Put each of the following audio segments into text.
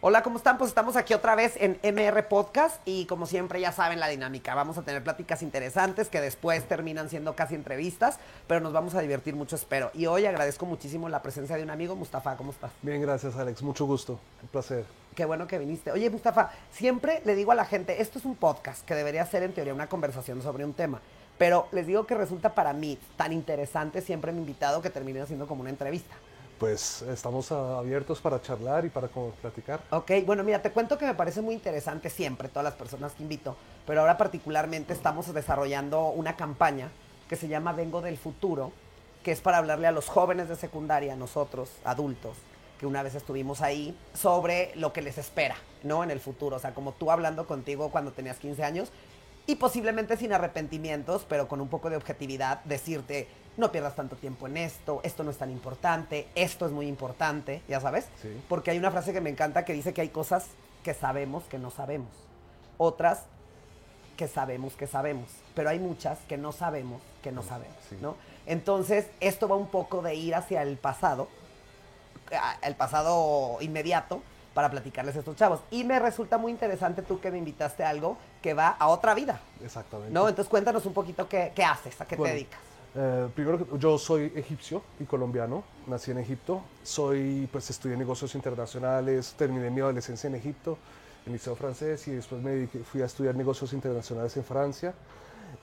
Hola, ¿cómo están? Pues estamos aquí otra vez en MR Podcast y como siempre ya saben la dinámica. Vamos a tener pláticas interesantes que después terminan siendo casi entrevistas, pero nos vamos a divertir mucho, espero. Y hoy agradezco muchísimo la presencia de un amigo, Mustafa. ¿Cómo estás? Bien, gracias Alex. Mucho gusto. Un placer. Qué bueno que viniste. Oye, Mustafa, siempre le digo a la gente, esto es un podcast que debería ser en teoría una conversación sobre un tema. Pero les digo que resulta para mí tan interesante siempre mi invitado que termine siendo como una entrevista pues estamos abiertos para charlar y para platicar. Ok, bueno, mira, te cuento que me parece muy interesante siempre todas las personas que invito, pero ahora particularmente estamos desarrollando una campaña que se llama Vengo del Futuro, que es para hablarle a los jóvenes de secundaria, nosotros, adultos, que una vez estuvimos ahí, sobre lo que les espera, ¿no? En el futuro. O sea, como tú hablando contigo cuando tenías 15 años y posiblemente sin arrepentimientos, pero con un poco de objetividad, decirte, no pierdas tanto tiempo en esto, esto no es tan importante, esto es muy importante, ya sabes. Porque hay una frase que me encanta que dice que hay cosas que sabemos que no sabemos, otras que sabemos que sabemos, pero hay muchas que no sabemos que no sabemos, ¿no? Entonces, esto va un poco de ir hacia el pasado, el pasado inmediato, para platicarles a estos chavos. Y me resulta muy interesante tú que me invitaste a algo que va a otra vida. Exactamente. ¿No? Entonces cuéntanos un poquito qué, qué haces, a qué te dedicas. Eh, primero, yo soy egipcio y colombiano, nací en Egipto, soy, pues estudié negocios internacionales, terminé mi adolescencia en Egipto, en el liceo francés y después me fui a estudiar negocios internacionales en Francia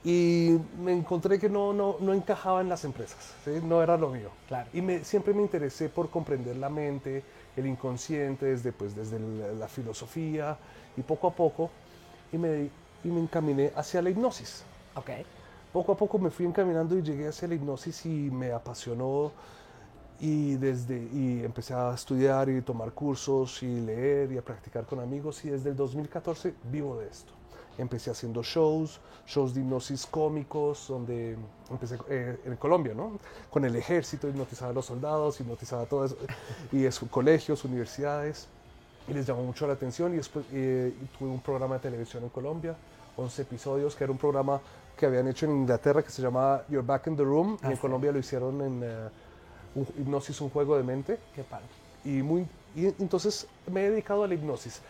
y me encontré que no, no, no encajaba en las empresas, no era lo mío. Claro. Y me, siempre me interesé por comprender la mente, el inconsciente, desde, pues, desde la, filosofía y poco a poco y me, y me encaminé hacia la hipnosis. Okay poco a poco me fui encaminando y llegué hacia la hipnosis y me apasionó y desde y empecé a estudiar y tomar cursos y leer y a practicar con amigos y desde el 2014 vivo de esto. Empecé haciendo shows, shows de hipnosis cómicos, donde empecé eh, en Colombia, ¿no? Con el ejército, hipnotizaba a los soldados, hipnotizaba a todos, y es, colegios, universidades, y les llamó mucho la atención. Y después eh, tuve un programa de televisión en Colombia, 11 episodios, que era un programa que habían hecho en Inglaterra que se llamaba You're Back in the Room y en ah, Colombia lo hicieron en uh, Hipnosis, un juego de mente. Qué padre. Y, muy, y entonces me he dedicado a la hipnosis.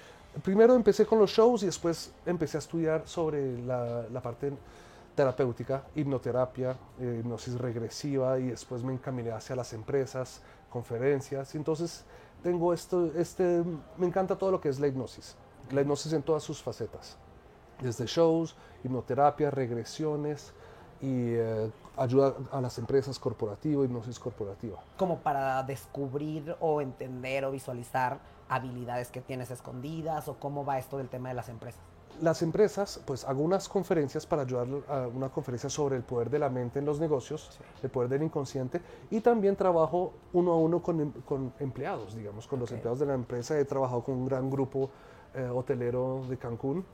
Primero empecé con los shows y después empecé a estudiar sobre la, parte terapéutica, hipnoterapia, eh, hipnosis regresiva y después me encaminé hacia las empresas, conferencias. Entonces tengo esto, este, me encanta todo lo que es la hipnosis, la hipnosis en todas sus facetas desde shows, hipnoterapia, regresiones y eh, ayuda a las empresas corporativas, hipnosis corporativa. Como para descubrir o entender o visualizar habilidades que tienes escondidas o cómo va esto del tema de las empresas. Las empresas, pues hago unas conferencias para ayudar a una conferencia sobre el poder de la mente en los negocios, el poder del inconsciente, y también trabajo uno a uno con, con empleados, digamos, con los empleados de la empresa. He trabajado con un gran grupo eh, hotelero de Cancún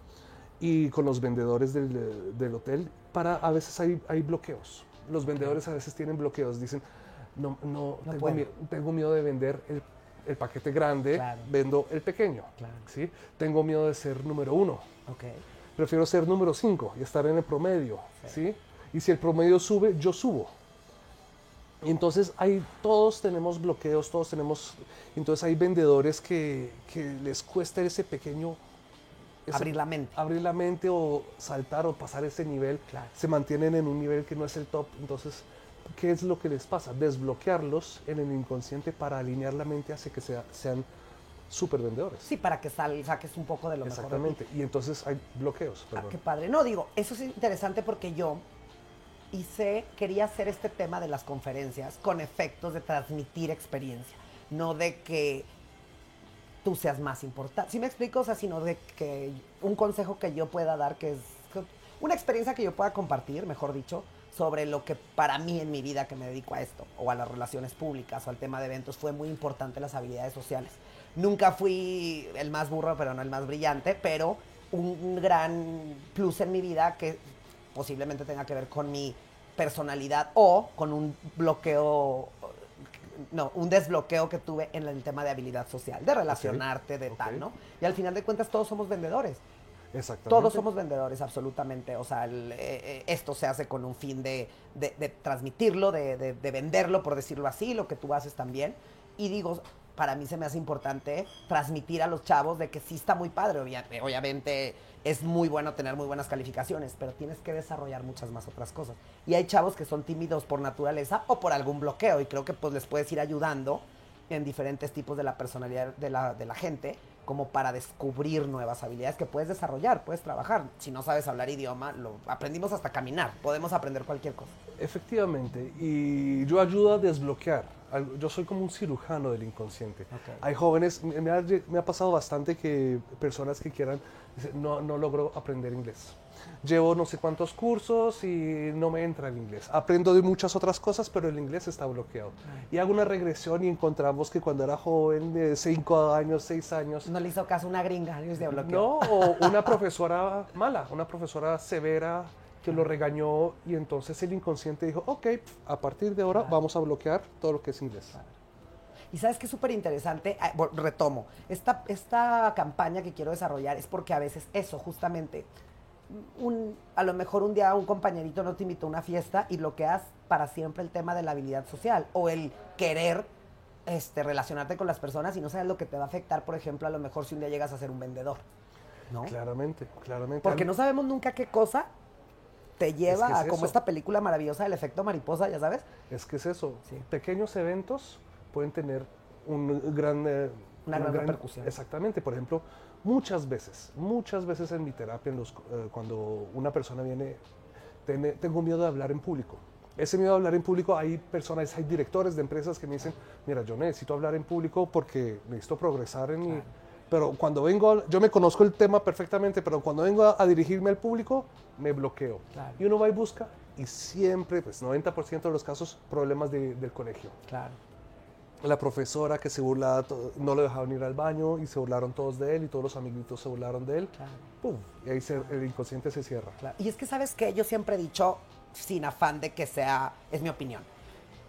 y con los vendedores del, del, hotel, para a veces hay, hay bloqueos. Los vendedores a veces tienen bloqueos, dicen, no, no, tengo, miedo, tengo, miedo, de vender el, el paquete grande, vendo el pequeño. ¿sí? Tengo miedo de ser número uno. Okay. Prefiero ser número cinco y estar en el promedio. Sí. Y si el promedio sube, yo subo. Y entonces hay, todos tenemos bloqueos, todos tenemos... Entonces hay vendedores que, que les cuesta ese pequeño abrir la mente. Abrir la mente o saltar o pasar ese nivel. Se mantienen en un nivel que no es el top. Entonces, ¿qué es lo que les pasa? Desbloquearlos en el inconsciente para alinear la mente hace que sean súper vendedores. Sí, para que sal, saques un poco de lo Exactamente. Y entonces hay bloqueos. Ah, qué padre. No, digo, eso es interesante porque yo hice, quería hacer este tema de las conferencias con efectos de transmitir experiencia. No de que tú seas más importante. Si me explico? O sea, sino de que un consejo que yo pueda dar, que es una experiencia que yo pueda compartir, mejor dicho, sobre lo que para mí en mi vida que me dedico a esto, o a las relaciones públicas, o al tema de eventos, fue muy importante las habilidades sociales. Nunca fui el más burro, pero no el más brillante, pero un gran plus en mi vida que posiblemente tenga que ver con mi personalidad o con un bloqueo no, un desbloqueo que tuve en el tema de habilidad social, de relacionarte, de tal, ¿no? Y al final de cuentas todos somos vendedores. Exactamente. Todos somos vendedores, absolutamente. O sea, el, eh, eh, esto se hace con un fin de, de- de transmitirlo, de- de venderlo, por decirlo así, lo que tú haces también. Y digo, para mí se me hace importante transmitir a los chavos de que sí está muy padre. obvia- obviamente es muy bueno tener muy buenas calificaciones, pero tienes que desarrollar muchas más otras cosas. Y hay chavos que son tímidos por naturaleza o por algún bloqueo y creo que pues les puedes ir ayudando en diferentes tipos de la personalidad de la, de la gente como para descubrir nuevas habilidades que puedes desarrollar, puedes trabajar. Si no sabes hablar idioma, lo aprendimos hasta caminar, podemos aprender cualquier cosa. Efectivamente, y yo ayudo a desbloquear. Yo soy como un cirujano del inconsciente. Ok. Hay jóvenes, me ha, me ha pasado bastante que personas que quieran, no, no logro aprender inglés. Llevo no sé cuántos cursos y no me entra el inglés. Aprendo de muchas otras cosas, pero el inglés está bloqueado. Y hago una regresión y encontramos que cuando era joven, de 5 años, 6 años, No le hizo caso una gringa, y se bloqueó. no, o una profesora mala, una profesora severa que lo regañó y entonces el inconsciente dijo, ok, a partir de ahora vamos a bloquear todo lo que es inglés. Y sabes que es súper interesante, Ah, retomo, esta, esta campaña que quiero desarrollar es porque a veces eso, justamente, un, a lo mejor un día un compañerito no te invitó a una fiesta y bloqueas para siempre el tema de la habilidad social o el querer este, relacionarte con las personas y no sabes lo que te va a afectar, por ejemplo, a lo mejor si un día llegas a ser un vendedor, ¿no? Claramente, claramente. Porque no sabemos nunca qué cosa te lleva que es a como eso. esta película maravillosa del efecto mariposa, ya sabes. Es que es eso. Sí. Pequeños eventos pueden tener un gran, eh, Una gran repercusión. Exactamente. Por ejemplo, muchas veces, muchas veces en mi terapia, en los, eh, cuando una persona viene, tiene- tengo miedo de hablar en público. Ese miedo de hablar en público, hay personas, hay directores de empresas que me dicen, mira, yo necesito hablar en público porque necesito progresar en mi... Pero cuando vengo, a- yo me conozco el tema perfectamente, pero cuando vengo a, a dirigirme al público, me bloqueo. Claro. Y uno va y busca, y siempre, pues 90% de los casos, problemas de- del colegio. Claro. La profesora que se burlaba, no lo dejaban ir al baño y se burlaron todos de él y todos los amiguitos se burlaron de él. Claro. ¡Pum! Y ahí se- el inconsciente se cierra. Claro. Y es que, ¿sabes qué? Yo siempre he dicho, sin afán de que sea, es mi opinión.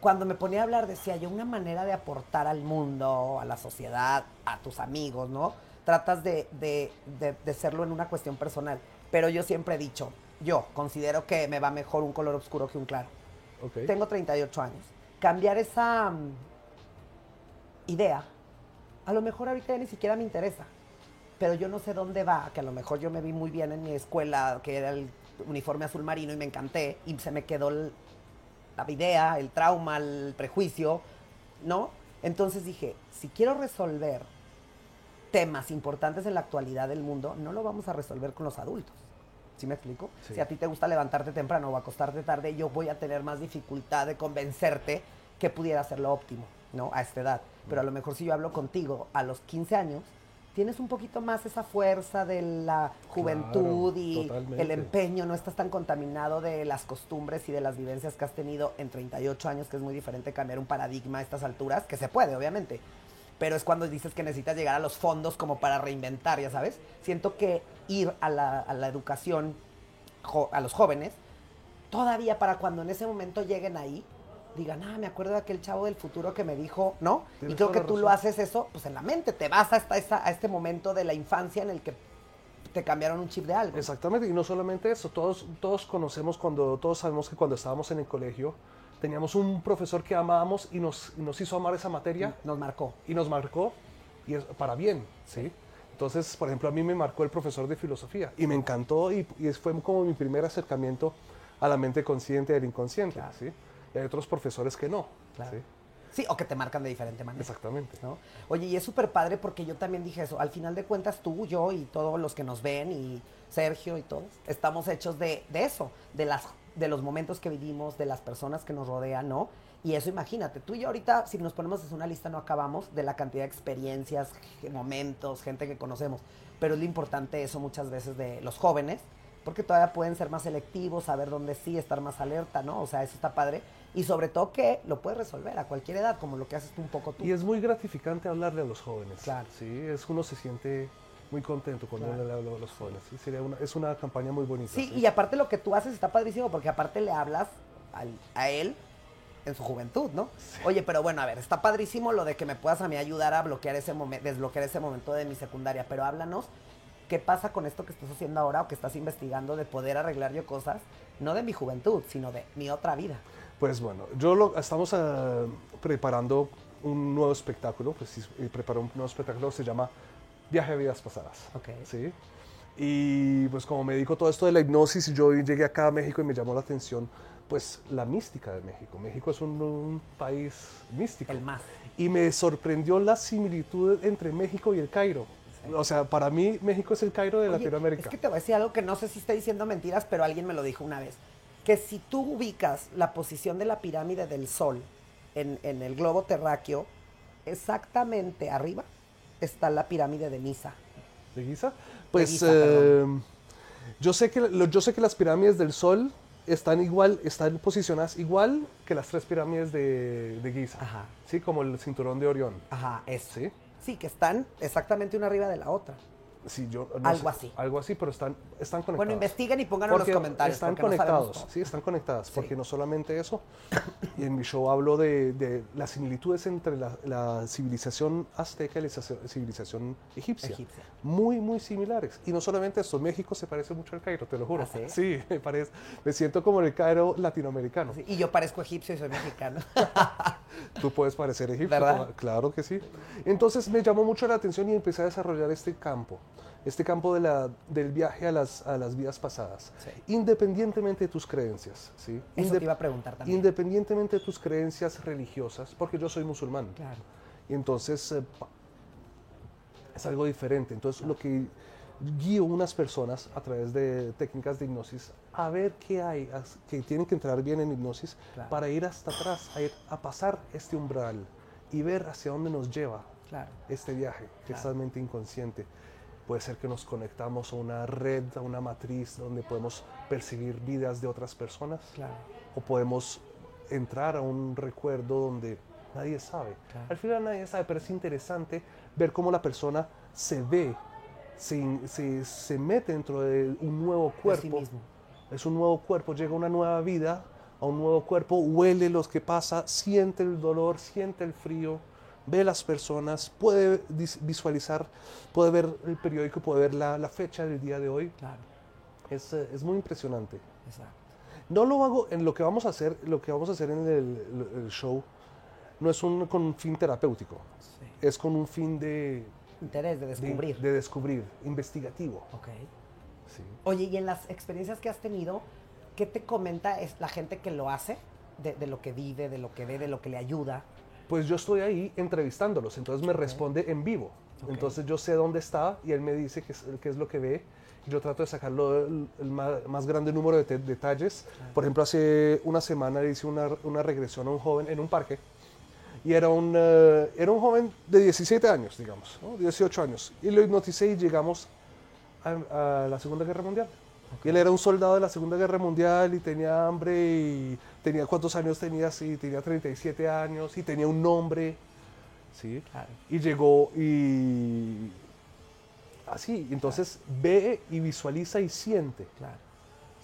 Cuando me ponía a hablar, decía yo, una manera de aportar al mundo, a la sociedad, a tus amigos, ¿no? Tratas de, de, de, de serlo en una cuestión personal. Pero yo siempre he dicho, yo considero que me va mejor un color oscuro que un claro. Tengo 38 años. Cambiar esa mm, idea, a lo mejor ahorita ya ni siquiera me interesa. Pero yo no sé dónde va, que a lo mejor yo me vi muy bien en mi escuela, que era el uniforme azul marino y me encanté, y se me quedó el- la idea, el trauma, el prejuicio, ¿no? Entonces dije, si quiero resolver temas importantes en la actualidad del mundo, no lo vamos a resolver con los adultos. ¿Sí me explico? Sí. Si a ti te gusta levantarte temprano o acostarte tarde, yo voy a tener más dificultad de convencerte que pudiera ser lo óptimo, ¿no? A esta edad. Pero a lo mejor si yo hablo contigo a los 15 años, tienes un poquito más esa fuerza de la juventud y totalmente. el empeño, no estás tan contaminado de las costumbres y de las vivencias que has tenido en 38 años, que es muy diferente cambiar un paradigma a estas alturas, que se puede, obviamente. Pero es cuando dices que necesitas llegar a los fondos como para reinventar, ya sabes. Siento que ir a la, a la educación a los jóvenes, todavía para cuando en ese momento lleguen ahí, digan, ah, me acuerdo de aquel chavo del futuro que me dijo, ¿no? Tienes y creo que tú lo razón. haces eso, pues en la mente, te vas hasta esa, a este momento de la infancia en el que te cambiaron un chip de algo. Exactamente, y no solamente eso, todos, todos conocemos cuando, todos sabemos que cuando estábamos en el colegio, teníamos un profesor que amábamos y nos, y nos hizo amar esa materia Nos marcó. y nos marcó y es para bien, ¿sí? Entonces, por ejemplo, a mí me marcó el profesor de filosofía y me encantó y, y fue como mi primer acercamiento a la mente consciente del inconsciente, Claro. ¿sí? Y hay otros profesores que no, Claro. ¿sí? Sí, o que te marcan de diferente manera. Exactamente. ¿no? Oye, y es súper padre porque yo también dije eso. Al final de cuentas, tú, yo y todos los que nos ven y Sergio y todos, estamos hechos de, de eso, de, las, de los momentos que vivimos, de las personas que nos rodean, ¿no? Y eso imagínate, tú y yo ahorita, si nos ponemos hacer una lista, no acabamos de la cantidad de experiencias, momentos, gente que conocemos. Pero es lo importante eso muchas veces de los jóvenes, porque todavía pueden ser más selectivos, saber dónde sí, estar más alerta, ¿no? O sea, eso está padre. Y sobre todo que lo puedes resolver a cualquier edad, como lo que haces tú un poco tú. Y es muy gratificante hablarle a los jóvenes. Claro. Sí, es, uno se siente muy contento cuando Claro. uno le habla a los jóvenes. Sí, sería una, es una campaña muy bonita. Sí, y aparte lo que tú haces está padrísimo porque aparte le hablas al- a él en su juventud, ¿no? Oye, pero bueno, a ver, está padrísimo lo de que me puedas a mí ayudar a bloquear ese momento, desbloquear ese momento de mi secundaria, pero háblanos ¿qué pasa con esto que estás haciendo ahora o que estás investigando de poder arreglar yo cosas, no de mi juventud, sino de mi otra vida? Pues bueno, yo lo, estamos eh, preparando un nuevo espectáculo, pues sí, eh, preparo un nuevo espectáculo, se llama Viaje a Vidas Pasadas. Ok. ¿sí? Y pues como me dedico todo esto de la hipnosis, yo llegué acá a México y me llamó la atención pues la mística de México. México es un, un país místico. El más. Y me sorprendió la similitud entre México y el Cairo. O sea, para mí México es el Cairo de Oye, Latinoamérica. Es que te voy a decir algo que no sé si estoy diciendo mentiras, pero alguien me lo dijo una vez. Que si tú ubicas la posición de la pirámide del Sol en, en el globo terráqueo, exactamente arriba está la pirámide de Misa. ¿De Giza? Pues Giza, eh, yo, sé que, yo sé que las pirámides del Sol están igual, están posicionadas igual que las tres pirámides de, de Giza. Ajá. Sí, como el cinturón de Orión. Ajá, eso. Sí. Sí, que están exactamente una arriba de la otra. Sí, yo, no Algo sé, así. Algo así, pero están, están conectadas. Bueno, investiguen y pónganlo en los comentarios. Están no conectados, sí, están conectadas, Sí. porque no solamente eso. Y en mi show hablo de, de las similitudes entre la, la civilización azteca y la civilización egipcia. Egipcia. Muy, muy similares. Y no solamente eso, México se parece mucho al Cairo, te lo juro. ¿Ah, sí? me parece. Me siento como en el Cairo latinoamericano. Sí, Y yo parezco egipcio y soy mexicano. Tú puedes parecer egipcio. ¿Verdad? Claro que sí. Entonces me llamó mucho la atención y empecé a desarrollar este campo, este campo de la, del viaje a las, a las vidas pasadas, Sí. independientemente de tus creencias. ¿sí? Eso Inde- te iba a preguntar también. Independientemente de tus creencias religiosas, porque yo soy musulmán. Claro. Y entonces eh, es algo diferente. Entonces lo que guío unas personas a través de técnicas de hipnosis a ver qué hay, que tienen que entrar bien en hipnosis Claro. para ir hasta atrás, a, ir a pasar este umbral y ver hacia dónde nos lleva Claro. este viaje, que es Claro. totalmente inconsciente. Puede ser que nos conectamos a una red, a una matriz donde podemos percibir vidas de otras personas o podemos entrar a un recuerdo donde nadie sabe. Al final nadie sabe, pero es interesante ver cómo la persona se ve, se, se, se mete dentro de un nuevo De sí cuerpo. mismo. Es un nuevo cuerpo, llega una nueva vida a un nuevo cuerpo, huele los que pasa, siente el dolor, siente el frío, ve las personas, puede visualizar, puede ver el periódico, puede ver la, la fecha del día de hoy. Claro. Es, es muy impresionante. Exacto. No lo hago en lo que vamos a hacer, lo que vamos a hacer en el, show no es un, con un fin terapéutico, Sí. es con un fin de, Interés de de- descubrir. de descubrir, investigativo. Ok. Sí. Oye, y en las experiencias que has tenido, ¿qué te comenta es la gente que lo hace? De, de lo que vive, de lo que ve, de lo que le ayuda. Pues yo estoy ahí entrevistándolos, entonces me responde en vivo. Ok. Entonces yo sé dónde está y él me dice qué es, qué es lo que ve. Yo trato de sacarlo el, el ma- más, grande número de detalles. Por ejemplo, hace una semana le hice una, una regresión a un joven en un parque. Y era un, eh, era un joven de 17 años, digamos, ¿no? 18 años. Y lo hipnoticé y llegamos a, a la Segunda Guerra Mundial. Y él era un soldado de la Segunda Guerra Mundial y tenía hambre y tenía cuántos años tenía, sí, tenía 37 años y tenía un nombre, ¿sí? Claro. Y llegó y así, entonces ve y visualiza y siente, Claro.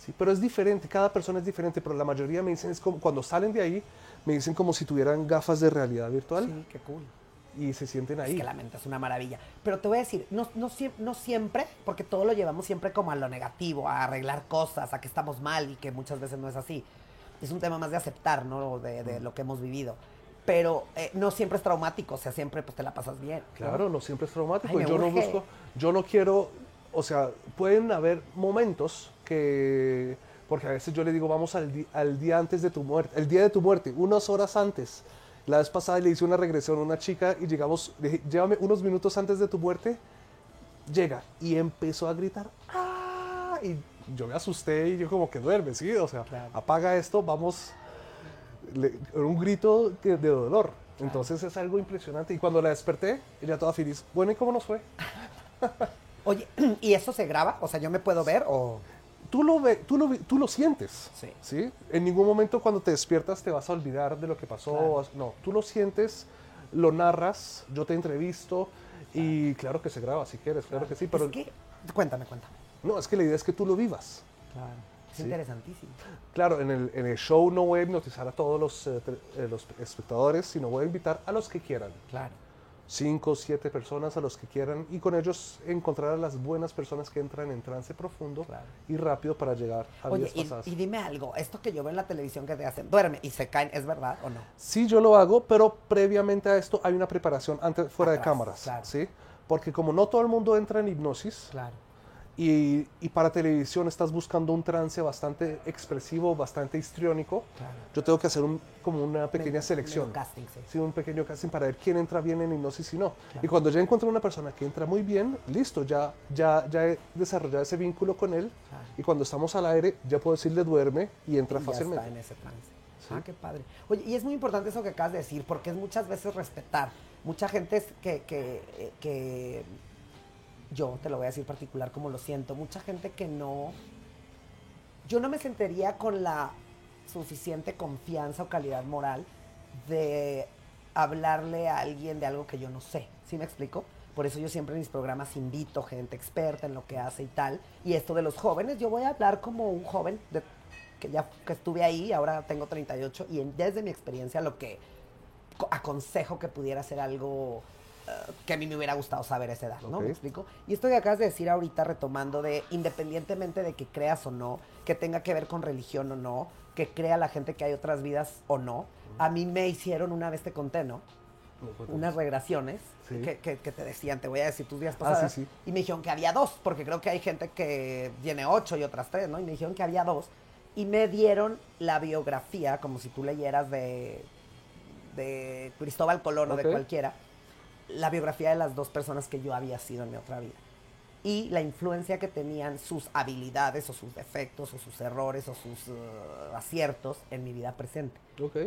¿sí? Pero es diferente, cada persona es diferente, pero la mayoría me dicen, es como cuando salen de ahí, me dicen como si tuvieran gafas de realidad virtual Sí, qué cool. Y se sienten Es ahí. que la mente es una maravilla. Pero te voy a decir, no, no, no siempre, porque todo lo llevamos siempre como a lo negativo, a arreglar cosas, a que estamos mal y que muchas veces no es así. Es un tema más de aceptar, ¿no? De, de lo que hemos vivido. Pero eh, no siempre es traumático, o sea, siempre pues te la pasas bien. ¿no? Claro, no siempre es traumático. Ay, yo no urge. busco, yo no quiero, o sea, pueden haber momentos que, porque a veces yo le digo, vamos al, di- al día antes de tu muerte, el día de tu muerte, unas horas antes. La vez pasada le hice una regresión a una chica y llegamos, le dije, llévame unos minutos antes de tu muerte. Llega y empezó a gritar, ¡ah! Y yo me asusté y yo como que duerme, ¿sí? O sea, Claro. apaga esto, vamos, le- un grito de dolor. Entonces es algo impresionante. Y cuando la desperté, ella toda feliz. Bueno, ¿y cómo nos fue? Oye, ¿y eso se graba? O sea, ¿yo me puedo ver o...? Tú lo, ve, tú lo, tú lo sientes. Sí. En ningún momento cuando te despiertas te vas a olvidar de lo que pasó. Claro. No, tú lo sientes, lo narras, yo te entrevisto y claro que se graba si quieres, claro, que sí. Pero Es que... Cuéntame, cuéntame. no, es que la idea es que tú lo vivas. Claro. Es Sí. interesantísimo. Claro, en el, en el show no voy a hipnotizar a todos los, eh, eh, los espectadores, sino voy a invitar a los que quieran. Claro. Cinco, siete personas a los que quieran y con ellos encontrar a las buenas personas que entran en trance profundo Claro. y rápido para llegar a Oye, y, pasadas. y dime algo, esto que yo veo en la televisión que te hacen, duerme y se caen, ¿es verdad o no? Sí, yo lo hago, pero previamente a esto hay una preparación antes, fuera de cámaras, claro. ¿sí? Porque como no todo el mundo entra en hipnosis Claro. Y, y para televisión estás buscando un trance bastante expresivo, bastante histriónico, Claro. yo tengo que hacer un- como una pequeña Medio- selección. casting, sí. Sí, un pequeño casting para ver quién entra bien en hipnosis y no. Y cuando ya encuentro una persona que entra muy bien, listo, ya, ya, ya he desarrollado ese vínculo con él. Claro. Y cuando estamos al aire, ya puedo decirle duerme y entra Y ya fácilmente. está en ese trance. Sí. Ah, qué padre. Oye, y es muy importante eso que acabas de decir, porque es muchas veces respetar. Mucha gente es que, que, eh, que yo te lo voy a decir particular como lo siento, mucha gente que no, yo no me sentiría con la suficiente confianza o calidad moral de hablarle a alguien de algo que yo no sé. ¿Sí me explico? Por eso yo siempre en mis programas invito gente experta en lo que hace y tal. Y esto de los jóvenes, yo voy a hablar como un joven de- que ya que estuve ahí, ahora tengo 38, y desde mi experiencia lo que co- aconsejo que pudiera ser algo que a mí me hubiera gustado saber a esa edad, ¿no? ¿Me explico? Y esto que acabas de decir ahorita, retomando de, independientemente de que creas o no, que tenga que ver con religión o no, que crea la gente que hay otras vidas o no, a mí me hicieron una vez te conté, unas regresiones Sí. que, que- que te decían, te voy a decir tus días Ah, pasadas. sí, sí. Y me dijeron que había dos, porque creo que hay gente que tiene ocho y otras tres, ¿no? Y me dijeron que había dos. Y me dieron la biografía, como si tú leyeras de, de Cristóbal Colón o de cualquiera, la biografía de las dos personas que yo había sido en mi otra vida. Y la influencia que tenían sus habilidades o sus defectos o sus errores o sus eh, aciertos en mi vida presente.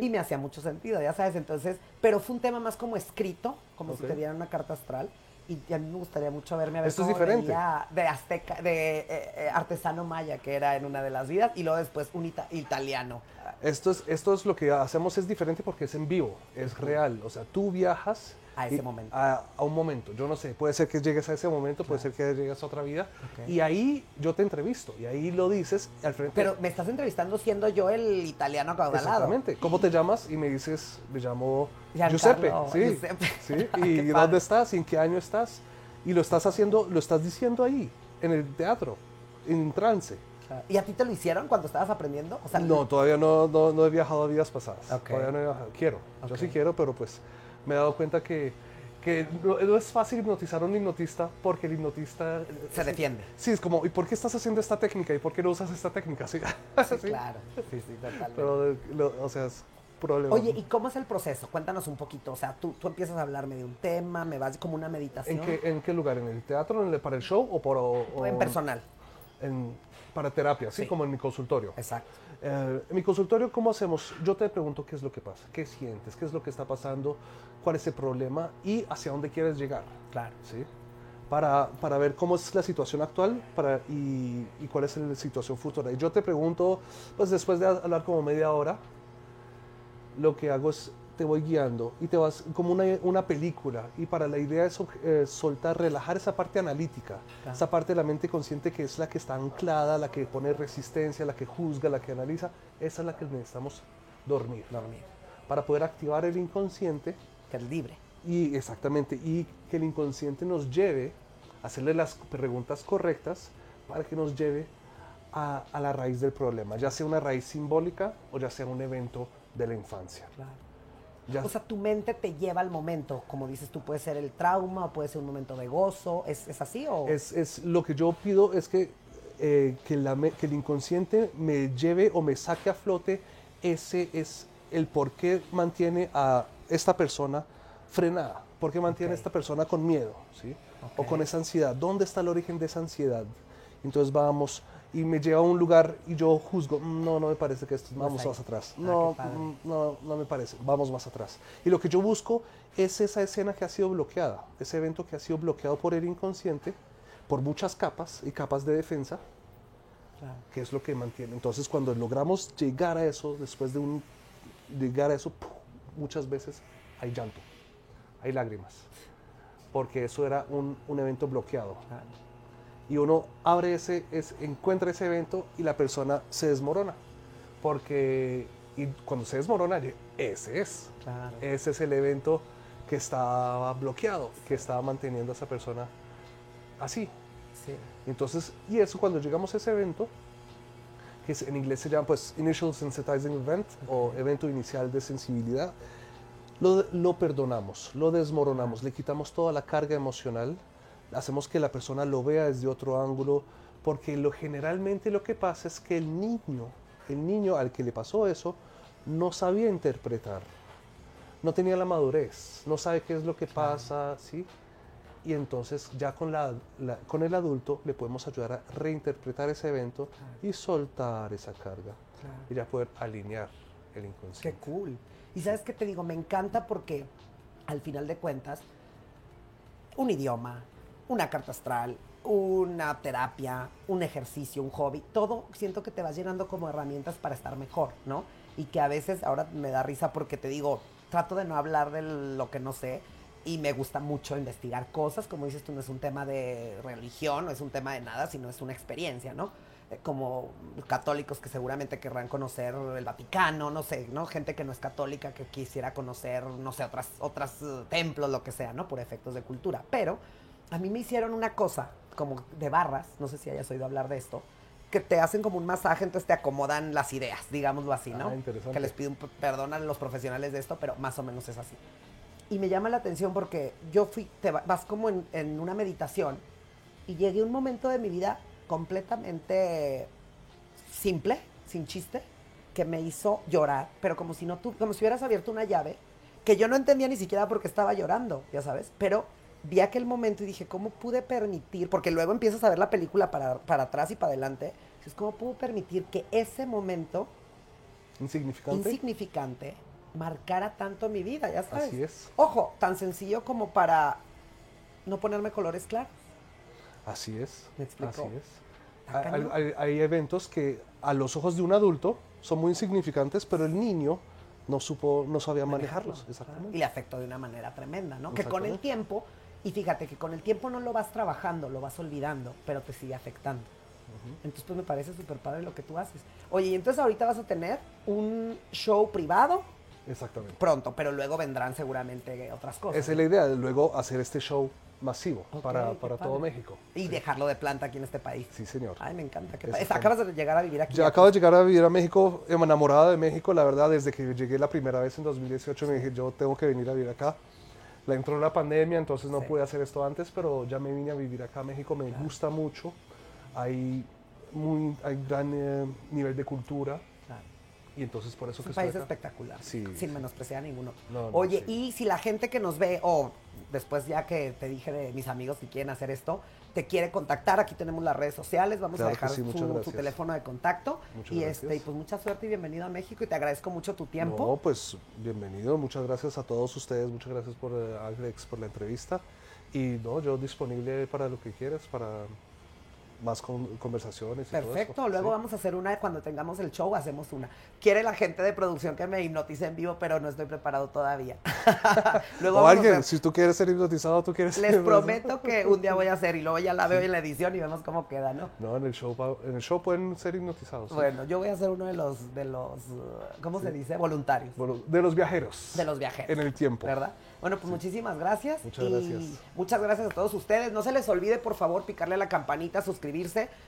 Y me hacía mucho sentido, ya sabes, entonces, pero fue un tema más como escrito, como si Ok. te dieran una carta astral. Y a mí me gustaría mucho verme a ver Esto es diferente. de azteca, de eh, eh, artesano maya, que era en una de las vidas, y luego después un ita- italiano. Esto es, esto es lo que hacemos es diferente porque es en vivo, es real. O sea, tú viajas A ese y- momento. A, a un momento. Yo no sé, puede ser que llegues a ese momento, puede ser que llegues a otra vida. Ok. Y ahí yo te entrevisto y ahí lo dices al frente. Pero me estás entrevistando siendo yo el italiano acaudalado. Exactamente. ¿Cómo te llamas? Y me dices, me llamo Giuseppe. Sí, Giuseppe. sí. ¿Y padre. dónde estás? ¿Y en qué año estás? Y lo estás haciendo, lo estás diciendo ahí, en el teatro, en trance. ¿Y a ti te lo hicieron cuando estabas aprendiendo? O sea, No, todavía no, no, no he viajado a vidas pasadas. Ok. Todavía no he viajado. Quiero, yo sí quiero, pero pues me he dado cuenta que, que no, no es fácil hipnotizar a un hipnotista porque el hipnotista... Se defiende. Sí, es como, ¿y por qué estás haciendo esta técnica? ¿Y por qué no usas esta técnica? Sí, Sí, Sí. claro. Sí, sí, totalmente. Pero, eh, lo- o sea, es problema. Oye, ¿y cómo es el proceso? Cuéntanos un poquito. O sea, tú, tú empiezas a hablarme de un tema, me vas como una meditación. ¿En qué, ¿En qué lugar? ¿En el teatro, en el- para el show o, por, o- O en personal. en- para terapia, ¿sí? Sí. Como en mi consultorio. Exacto. Eh, en mi consultorio, ¿cómo hacemos? Yo te pregunto qué es lo que pasa, qué sientes, qué es lo que está pasando, cuál es el problema y hacia dónde quieres llegar, Claro. ¿sí? Para, para ver cómo es la situación actual para, y, y cuál es la situación futura. Y yo te pregunto, pues después de hablar como media hora, lo que hago es te voy guiando y te vas como una, una película y para la idea es eh, soltar, relajar esa parte analítica, Claro. esa parte de la mente consciente que es la que está anclada, la que pone resistencia, la que juzga, la que analiza, esa es la que necesitamos dormir Dormir. para poder activar el inconsciente Que es libre. y exactamente y que el inconsciente nos lleve a hacerle las preguntas correctas para que nos lleve a, a la raíz del problema, ya sea una raíz simbólica o ya sea un evento de la infancia. Claro. Ya- O sea, tu mente te lleva al momento. Como dices tú, puede ser el trauma, o puede ser un momento de gozo. ¿Es, es así o...? es, es- lo que yo pido es que, eh, que, la que el inconsciente me lleve o me saque a flote ese es el por qué mantiene a esta persona frenada, por qué mantiene Ok. a esta persona con miedo, ¿sí? O Ok. con esa ansiedad. ¿Dónde está el origen de esa ansiedad? Entonces vamos y me lleva a un lugar y yo juzgo, "Mm, no, no me parece que esto, vamos ahí. más atrás. Ah, no, mm, no, no me parece, vamos más atrás. Y lo que yo busco es esa escena que ha sido bloqueada, ese evento que ha sido bloqueado por el inconsciente, por muchas capas y capas de defensa, Claro. que es lo que mantiene. Entonces, cuando logramos llegar a eso, después de un llegar a eso, muchas veces hay llanto, hay lágrimas, porque eso era un, un evento bloqueado. Claro. Y uno abre ese, es, encuentra ese evento y la persona se desmorona, porque y cuando se desmorona, ese es. Claro. Ese es el evento que estaba bloqueado, que estaba manteniendo a esa persona así. Sí. Entonces, y eso cuando llegamos a ese evento, que es- en inglés se llama pues Initial Sensitizing Event o evento inicial de sensibilidad, lo, lo perdonamos, lo desmoronamos, le quitamos toda la carga emocional, hacemos que la persona lo vea desde otro ángulo, porque lo, generalmente lo que pasa es que el niño, el niño al que le pasó eso, no sabía interpretar, no tenía la madurez, no sabe qué es lo que pasa, ¿sí? Y entonces ya con, la, la- con el adulto le podemos ayudar a reinterpretar ese evento y soltar esa carga Claro. y ya poder alinear el Qué inconsciente. cool. Y sabes qué te digo, me encanta porque al final de cuentas, un idioma, una carta astral, una terapia, un ejercicio, un hobby, todo siento que te vas llenando como herramientas para estar mejor, ¿no? Y que a veces ahora me da risa porque te digo, trato de no hablar de lo que no sé y me gusta mucho investigar cosas, como dices tú, no es un tema de religión, no es un tema de nada, sino es una experiencia, ¿no? Eh, Como católicos que seguramente querrán conocer el Vaticano, no sé, ¿no? Gente que no es católica que quisiera conocer, no sé, otras, otras eh, templos, lo que sea, ¿no? Por efectos de cultura. Pero a mí me hicieron una cosa, como de barras, no sé si hayas oído hablar de esto, que te hacen como un masaje, entonces te acomodan las ideas, digámoslo así, ¿no? Ah, interesante. Que les pido perdón a los profesionales de esto, pero más o menos es así. Y me llama la atención porque yo fui, te va- vas como en, en una meditación y llegué a un momento de mi vida completamente simple, sin chiste, que me hizo llorar, pero como si no tú, como si hubieras abierto una llave que yo no entendía ni siquiera por qué estaba llorando, ya sabes, pero vi aquel momento y dije, ¿cómo pude permitir? Porque luego empiezas a ver la película para, para atrás y para adelante, ¿cómo pude permitir que ese momento Insignificante. insignificante marcara tanto mi vida, ya sabes? Así es. Ojo, tan sencillo como para no ponerme colores claros. Así es. ¿Me explico? Así es. Hay, cañón. hay- hay eventos que a los ojos de un adulto son muy insignificantes, pero el niño no supo, no sabía manejarlos. manejarlo, Exactamente. Y le afectó de una manera tremenda, ¿no? Que con el tiempo, y fíjate que con el tiempo no lo vas trabajando, lo vas olvidando, pero te sigue afectando. Entonces, pues me parece súper padre lo que tú haces. Oye, y entonces ahorita vas a tener un show privado Exactamente. pronto, pero luego vendrán seguramente otras cosas. Esa es la idea de luego hacer este show masivo Ok, para, para todo México. Y Sí. dejarlo de planta aquí en este país. Sí, señor. Ay, me encanta. está- Acabas de llegar a vivir aquí. Ya acabo de llegar a vivir a México, enamorada de México, la verdad, desde que llegué la primera vez en 2018 me dije, yo tengo que venir a vivir acá. La entró la pandemia, entonces no Sí. pude hacer esto antes, pero ya me vine a vivir acá a México, me gusta mucho. Hay, muy, hay gran eh, nivel de cultura. Y entonces por eso Es que un país espectacular, Sí, sin menospreciar a ninguno. No, no, Oye, sí. y si la gente que nos ve, o después ya que te dije de mis amigos que quieren hacer esto, te quiere contactar, aquí tenemos las redes sociales, vamos Claro a dejar sí, su, teléfono de contacto. Muchas y gracias. este, y pues mucha suerte y bienvenido a México y te agradezco mucho tu tiempo. No, pues bienvenido, muchas gracias a todos ustedes, muchas gracias por eh, Alex por la entrevista y no, yo disponible para lo que quieras, para más con- conversaciones. y todo eso. Perfecto, luego Sí. vamos a hacer una, cuando tengamos el show hacemos una. Quiere la gente de producción que me hipnotice en vivo, pero no estoy preparado todavía. luego O a alguien, si tú quieres ser hipnotizado, tú quieres Les ser- prometo que un día voy a hacer y luego ya la veo en la edición y vemos cómo queda, ¿no? No, en el show, en el show pueden ser hipnotizados. sí. Bueno, yo voy a ser uno de los, de los, uh, ¿cómo se dice? Voluntarios. De los viajeros. De los viajeros. En el tiempo. ¿Verdad? Bueno, pues muchísimas gracias. Muchas y gracias. Muchas gracias a todos ustedes. No se les olvide, por favor, picarle a la campanita,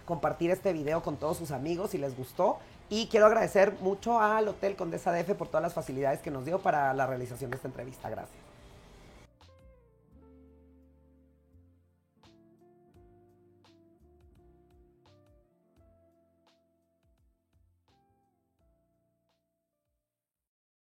compartir este video con todos sus amigos si les gustó. Y quiero agradecer mucho al Hotel Condesa DF por todas las facilidades que nos dio para la realización de esta entrevista. Gracias.